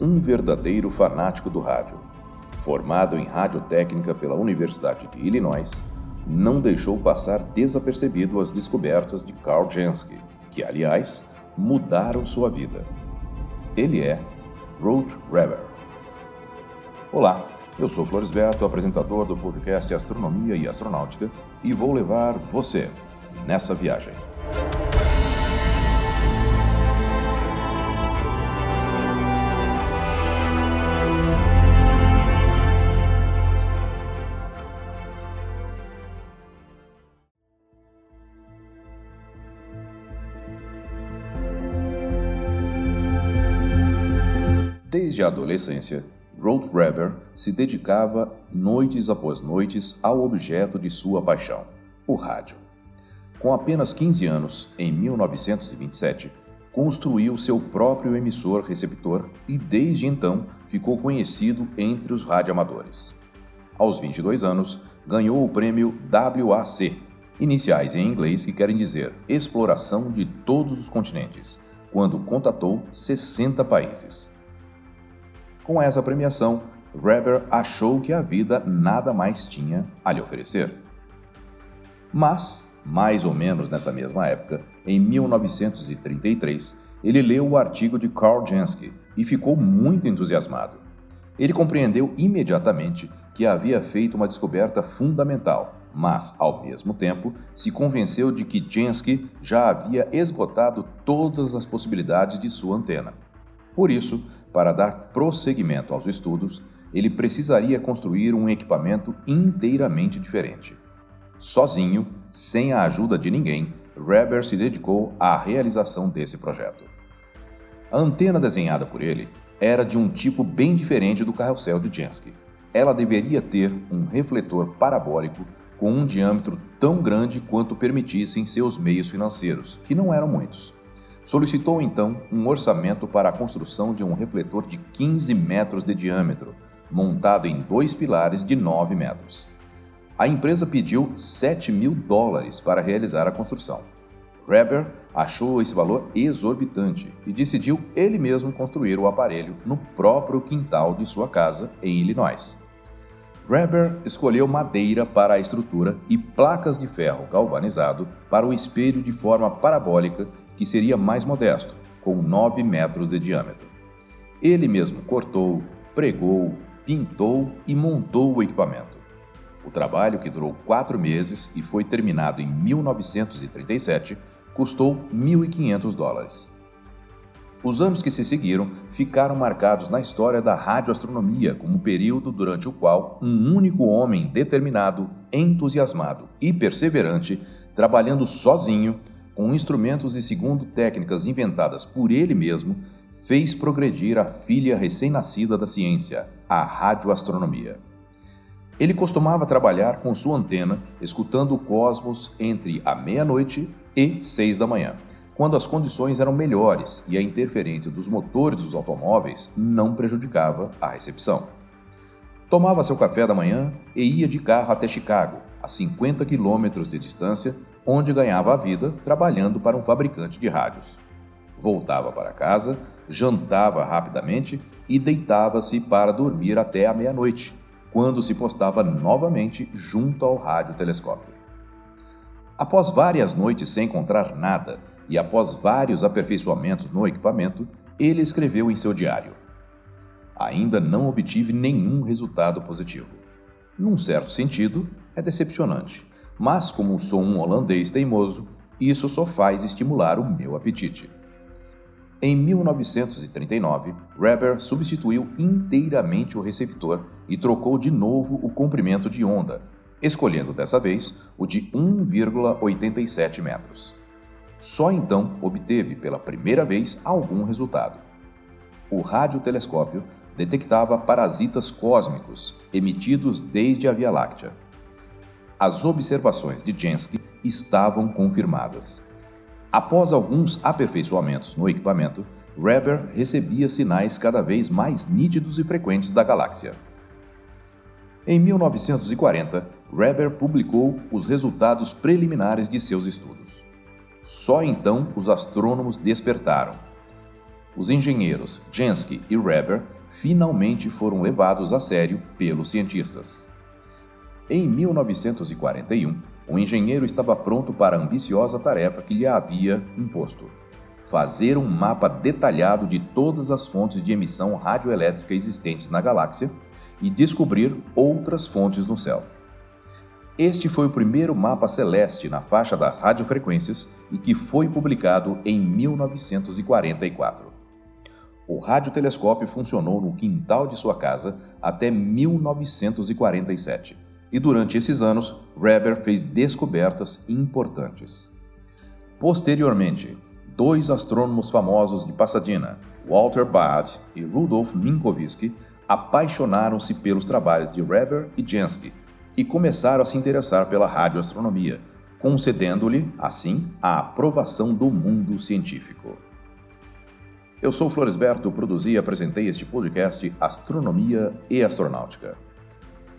um verdadeiro fanático do rádio. Formado em radiotécnica pela Universidade de Illinois, não deixou passar desapercebido as descobertas de Carl Jansky, que, aliás, mudaram sua vida. Ele é Road Reber. Olá, eu sou Floresberto, apresentador do podcast Astronomia e Astronáutica, e vou levar você nessa viagem. Desde a adolescência, Roadrunner se dedicava noites após noites ao objeto de sua paixão, o rádio. Com apenas 15 anos, em 1927, construiu seu próprio emissor-receptor e desde então ficou conhecido entre os radioamadores. Aos 22 anos, ganhou o prêmio WAC, iniciais em inglês que querem dizer Exploração de Todos os Continentes, quando contatou 60 países. Com essa premiação, Reber achou que a vida nada mais tinha a lhe oferecer. Mas, mais ou menos nessa mesma época, em 1933, ele leu o artigo de Carl Jansky e ficou muito entusiasmado. Ele compreendeu imediatamente que havia feito uma descoberta fundamental, mas, ao mesmo tempo, se convenceu de que Jansky já havia esgotado todas as possibilidades de sua antena. Por isso, para dar prosseguimento aos estudos, ele precisaria construir um equipamento inteiramente diferente. Sozinho, sem a ajuda de ninguém, Reber se dedicou à realização desse projeto. A antena desenhada por ele era de um tipo bem diferente do carrossel de Jansky. Ela deveria ter um refletor parabólico com um diâmetro tão grande quanto permitissem seus meios financeiros, que não eram muitos. Solicitou então um orçamento para a construção de um refletor de 15 metros de diâmetro, montado em dois pilares de 9 metros. A empresa pediu 7 mil dólares para realizar a construção. Reber achou esse valor exorbitante e decidiu ele mesmo construir o aparelho no próprio quintal de sua casa em Illinois. Reber escolheu madeira para a estrutura e placas de ferro galvanizado para o espelho de forma parabólica que seria mais modesto, com 9 metros de diâmetro. Ele mesmo cortou, pregou, pintou e montou o equipamento. O trabalho, que durou quatro meses e foi terminado em 1937, custou 1.500 dólares. Os anos que se seguiram ficaram marcados na história da radioastronomia como período durante o qual um único homem determinado, entusiasmado e perseverante, trabalhando sozinho, com instrumentos e segundo técnicas inventadas por ele mesmo, fez progredir a filha recém-nascida da ciência, a radioastronomia. Ele costumava trabalhar com sua antena, escutando o cosmos entre a meia-noite e seis da manhã, quando as condições eram melhores e a interferência dos motores dos automóveis não prejudicava a recepção. Tomava seu café da manhã e ia de carro até Chicago, a 50 quilômetros de distância, onde ganhava a vida trabalhando para um fabricante de rádios. Voltava para casa, jantava rapidamente e deitava-se para dormir até a meia-noite, quando se postava novamente junto ao radiotelescópio. Após várias noites sem encontrar nada e após vários aperfeiçoamentos no equipamento, ele escreveu em seu diário: Ainda não obtive nenhum resultado positivo. Num certo sentido, é decepcionante mas como sou um holandês teimoso, isso só faz estimular o meu apetite. Em 1939, Reber substituiu inteiramente o receptor e trocou de novo o comprimento de onda, escolhendo dessa vez o de 1,87 metros. Só então obteve pela primeira vez algum resultado. O radiotelescópio detectava parasitas cósmicos emitidos desde a Via Láctea as observações de Jansky estavam confirmadas. Após alguns aperfeiçoamentos no equipamento, Reber recebia sinais cada vez mais nítidos e frequentes da galáxia. Em 1940, Reber publicou os resultados preliminares de seus estudos. Só então os astrônomos despertaram. Os engenheiros Jansky e Reber finalmente foram levados a sério pelos cientistas. Em 1941, o engenheiro estava pronto para a ambiciosa tarefa que lhe havia imposto: fazer um mapa detalhado de todas as fontes de emissão radioelétrica existentes na galáxia e descobrir outras fontes no céu. Este foi o primeiro mapa celeste na faixa das radiofrequências e que foi publicado em 1944. O radiotelescópio funcionou no quintal de sua casa até 1947 e durante esses anos Reber fez descobertas importantes. Posteriormente, dois astrônomos famosos de Pasadena, Walter Baade e Rudolf Minkowski, apaixonaram-se pelos trabalhos de Reber e Jansky e começaram a se interessar pela radioastronomia, concedendo-lhe, assim, a aprovação do mundo científico. Eu sou Floresberto, produzi e apresentei este podcast Astronomia e Astronáutica.